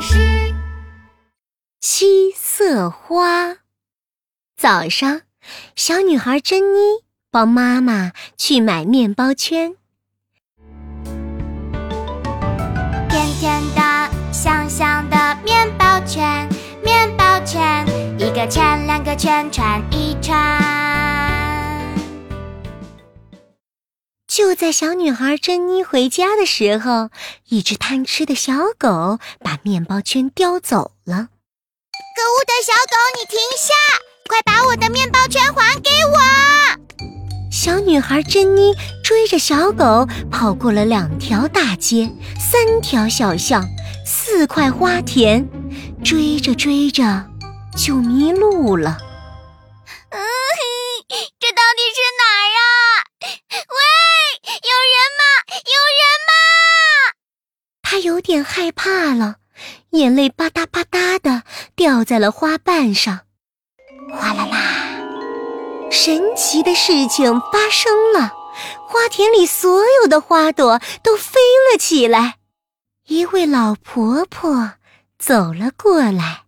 事。七色花。早上，小女孩珍妮帮妈妈去买面包圈。甜甜的、香香的面包圈，面包圈，一个圈两个圈串一串。就在小女孩珍妮回家的时候，一只贪吃的小狗把面包圈叼走了。可恶的小狗，你停下！快把我的面包圈还给我！小女孩珍妮追着小狗跑过了两条大街、三条小巷、四块花田，追着追着就迷路了。嗯，这到底是哪儿啊？喂，有人吗？有人吗？她有点害怕了，眼泪吧嗒吧嗒的掉在了花瓣上。哗啦啦！神奇的事情发生了，花田里所有的花朵都飞了起来。一位老婆婆走了过来。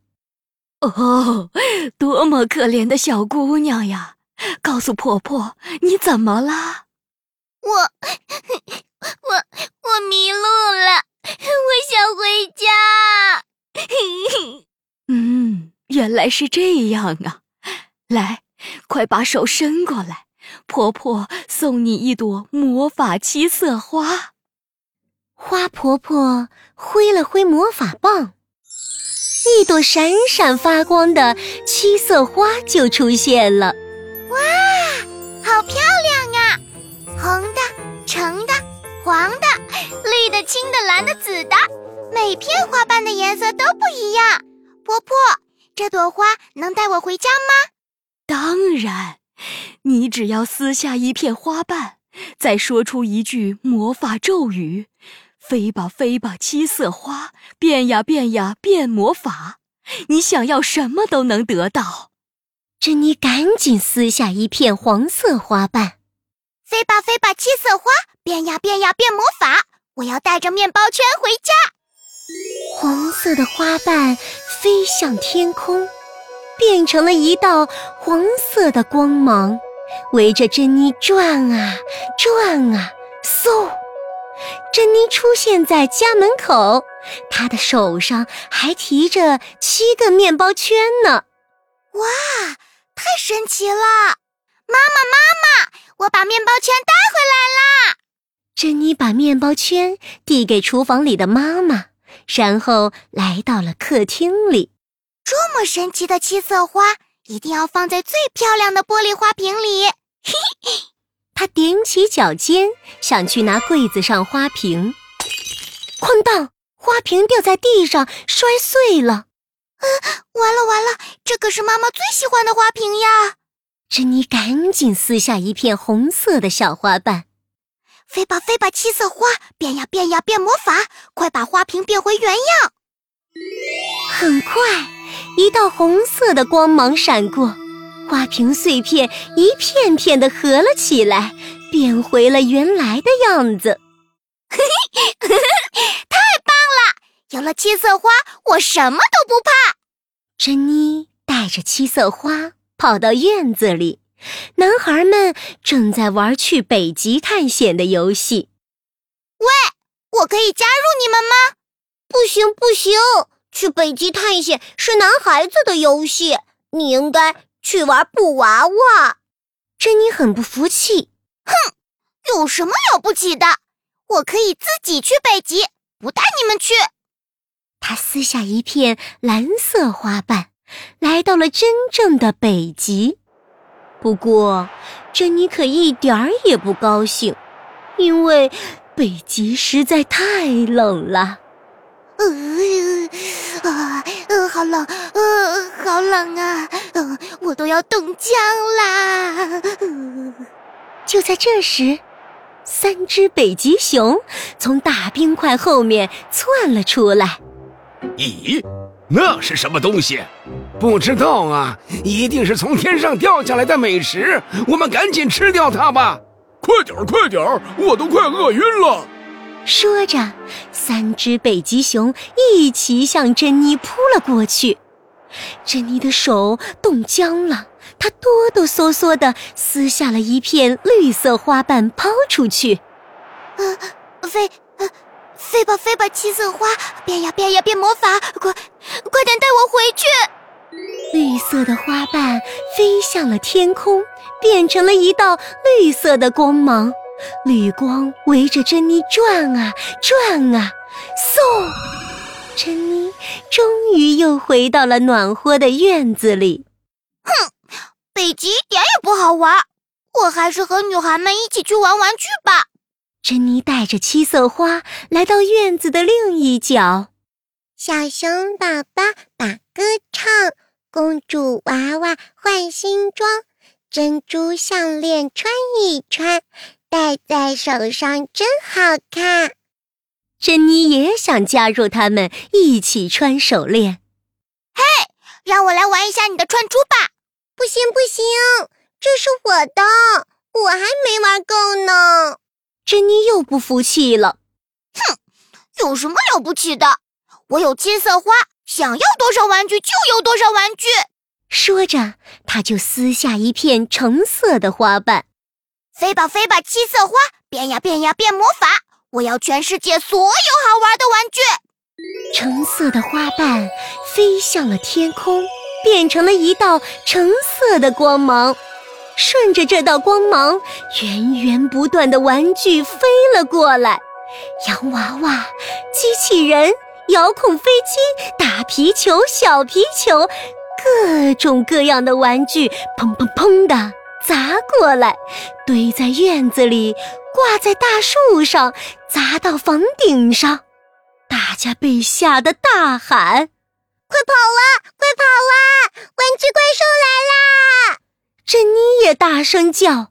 哦，多么可怜的小姑娘呀！告诉婆婆，你怎么了？我，我，我迷路了，我想回家。嗯，原来是这样啊。来，快把手伸过来，婆婆送你一朵魔法七色花。花婆婆挥了挥魔法棒，一朵闪闪发光的七色花就出现了。哇，好漂亮啊！红的、橙的、黄的、绿的、青的、蓝的、紫的，每片花瓣的颜色都不一样。婆婆，这朵花能带我回家吗？当然，你只要撕下一片花瓣，再说出一句魔法咒语，“飞吧飞吧，七色花，变呀变呀变魔法”，你想要什么都能得到。珍妮赶紧撕下一片黄色花瓣，“飞吧飞吧，七色花，变呀变呀变魔法”，我要带着面包圈回家。黄色的花瓣飞向天空。变成了一道黄色的光芒，围着珍妮转啊转啊，嗖！珍妮出现在家门口，她的手上还提着七个面包圈呢。哇，太神奇了！妈妈，妈妈，我把面包圈带回来啦！珍妮把面包圈递给厨房里的妈妈，然后来到了客厅里。这么神奇的七色花，一定要放在最漂亮的玻璃花瓶里。嘿嘿，他踮起脚尖想去拿柜子上花瓶，哐当，花瓶掉在地上摔碎了。啊，完了完了，这可是妈妈最喜欢的花瓶呀！珍妮赶紧撕下一片红色的小花瓣，飞吧飞吧，七色花，变呀变呀变魔法，快把花瓶变回原样。很快。一道红色的光芒闪过，花瓶碎片一片片的合了起来，变回了原来的样子。嘿嘿，太棒了！有了七色花，我什么都不怕。珍妮带着七色花跑到院子里，男孩们正在玩去北极探险的游戏。喂，我可以加入你们吗？不行，不行。去北极探险是男孩子的游戏，你应该去玩布娃娃。珍妮很不服气，哼，有什么了不起的？我可以自己去北极，不带你们去。他撕下一片蓝色花瓣，来到了真正的北极。不过，珍妮可一点儿也不高兴，因为北极实在太冷了。呃啊呃，好冷，呃，好冷啊，呃，我都要冻僵啦！就在这时，三只北极熊从大冰块后面窜了出来。咦，那是什么东西？不知道啊，一定是从天上掉下来的美食，我们赶紧吃掉它吧！快点儿，快点儿，我都快饿晕了。说着，三只北极熊一起向珍妮扑了过去。珍妮的手冻僵了，她哆哆嗦嗦地撕下了一片绿色花瓣，抛出去。呃，飞，呃，飞吧飞吧，七色花，变呀变呀变魔法，快，快点带我回去！绿色的花瓣飞向了天空，变成了一道绿色的光芒。绿光围着珍妮转啊转啊，嗖！珍妮终于又回到了暖和的院子里。哼，北极一点也不好玩，我还是和女孩们一起去玩玩具吧。珍妮带着七色花来到院子的另一角。小熊宝宝把歌唱，公主娃娃换新装，珍珠项链穿一穿。戴在手上真好看，珍妮也想加入他们一起穿手链。嘿，让我来玩一下你的串珠吧！不行不行，这是我的，我还没玩够呢。珍妮又不服气了。哼，有什么了不起的？我有七色花，想要多少玩具就有多少玩具。说着，他就撕下一片橙色的花瓣。飞吧飞吧，七色花变呀变呀变魔法！我要全世界所有好玩的玩具。橙色的花瓣飞向了天空，变成了一道橙色的光芒。顺着这道光芒，源源不断的玩具飞了过来：洋娃娃、机器人、遥控飞机、大皮球、小皮球，各种各样的玩具，砰砰砰的。砸过来，堆在院子里，挂在大树上，砸到房顶上，大家被吓得大喊：“快跑啊！快跑啊！玩具怪兽来啦！”珍妮也大声叫：“啊，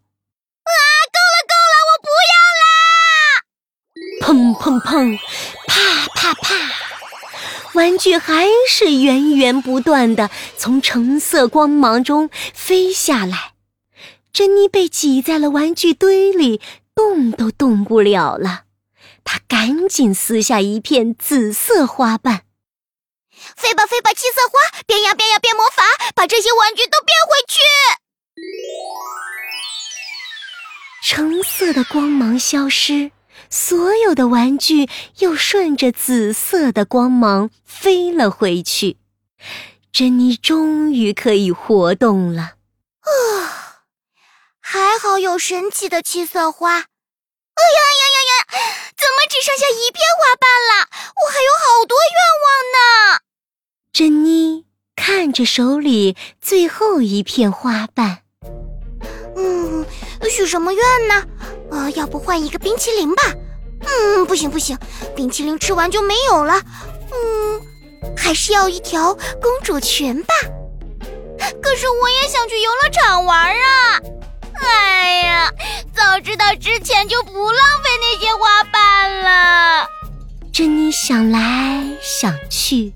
够了够了，我不要啦！”砰砰砰，啪啪啪，玩具还是源源不断的从橙色光芒中飞下来。珍妮被挤在了玩具堆里，动都动不了了。她赶紧撕下一片紫色花瓣，飞吧飞吧，七色花，变呀变呀变魔法，把这些玩具都变回去。橙色的光芒消失，所有的玩具又顺着紫色的光芒飞了回去。珍妮终于可以活动了。啊！还好有神奇的七色花，哎呀呀呀呀！怎么只剩下一片花瓣了？我还有好多愿望呢。珍妮看着手里最后一片花瓣，嗯，许什么愿呢？啊，要不换一个冰淇淋吧？嗯，不行不行，冰淇淋吃完就没有了。嗯，还是要一条公主裙吧。可是我也想去游乐场玩啊。哎呀，早知道之前就不浪费那些花瓣了。珍妮想来想去，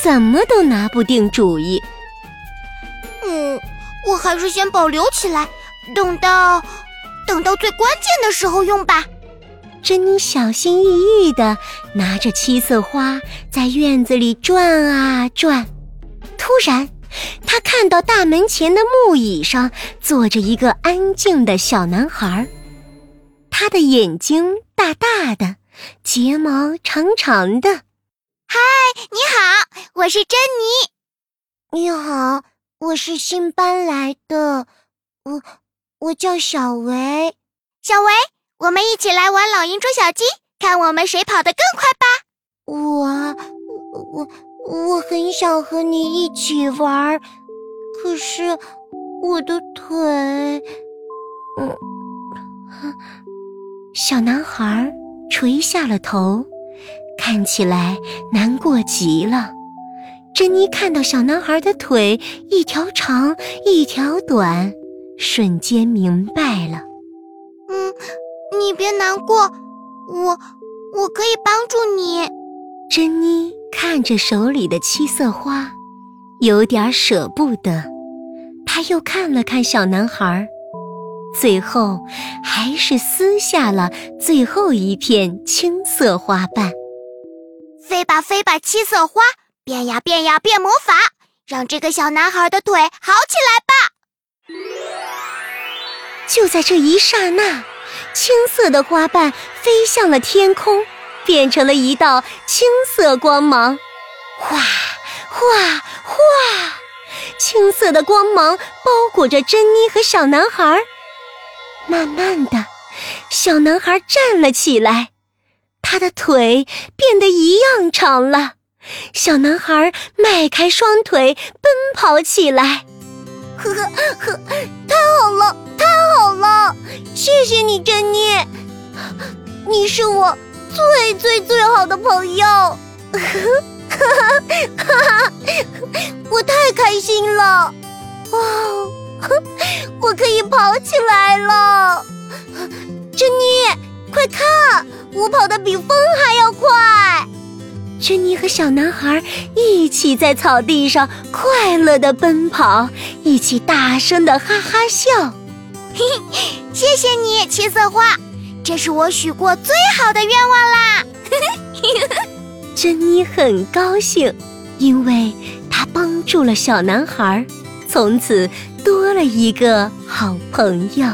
怎么都拿不定主意。嗯，我还是先保留起来，等到等到最关键的时候用吧。珍妮小心翼翼地拿着七色花在院子里转啊转，突然。她看到大门前的木椅上坐着一个安静的小男孩，他的眼睛大大的，睫毛长长的。嗨，你好，我是珍妮。你好，我是新搬来的，我我叫小维。小维，我们一起来玩老鹰捉小鸡，看我们谁跑得更快吧。我我。我很想和你一起玩，可是我的腿……嗯，小男孩垂下了头，看起来难过极了。珍妮看到小男孩的腿一条长一条短，瞬间明白了。嗯，你别难过，我我可以帮助你，珍妮。看着手里的七色花，有点舍不得。他又看了看小男孩，最后还是撕下了最后一片青色花瓣。飞吧飞吧，七色花，变呀变呀变魔法，让这个小男孩的腿好起来吧！就在这一刹那，青色的花瓣飞向了天空，变成了一道青色光芒，哗哗哗！青色的光芒包裹着珍妮和小男孩。慢慢的，小男孩站了起来，他的腿变得一样长了。小男孩迈开双腿奔跑起来，呵呵呵，太好了，太好了！谢谢你，珍妮，你是我最最最好的朋友。呵呵哈哈，我太开心了！哇，我可以跑起来了！珍妮，快看，我跑得比风还要快！珍妮和小男孩一起在草地上快乐地奔跑，一起大声地哈哈笑。嘿嘿，谢谢你，七色花，这是我许过最好的愿望啦！珍妮很高兴，因为她帮助了小男孩，从此多了一个好朋友。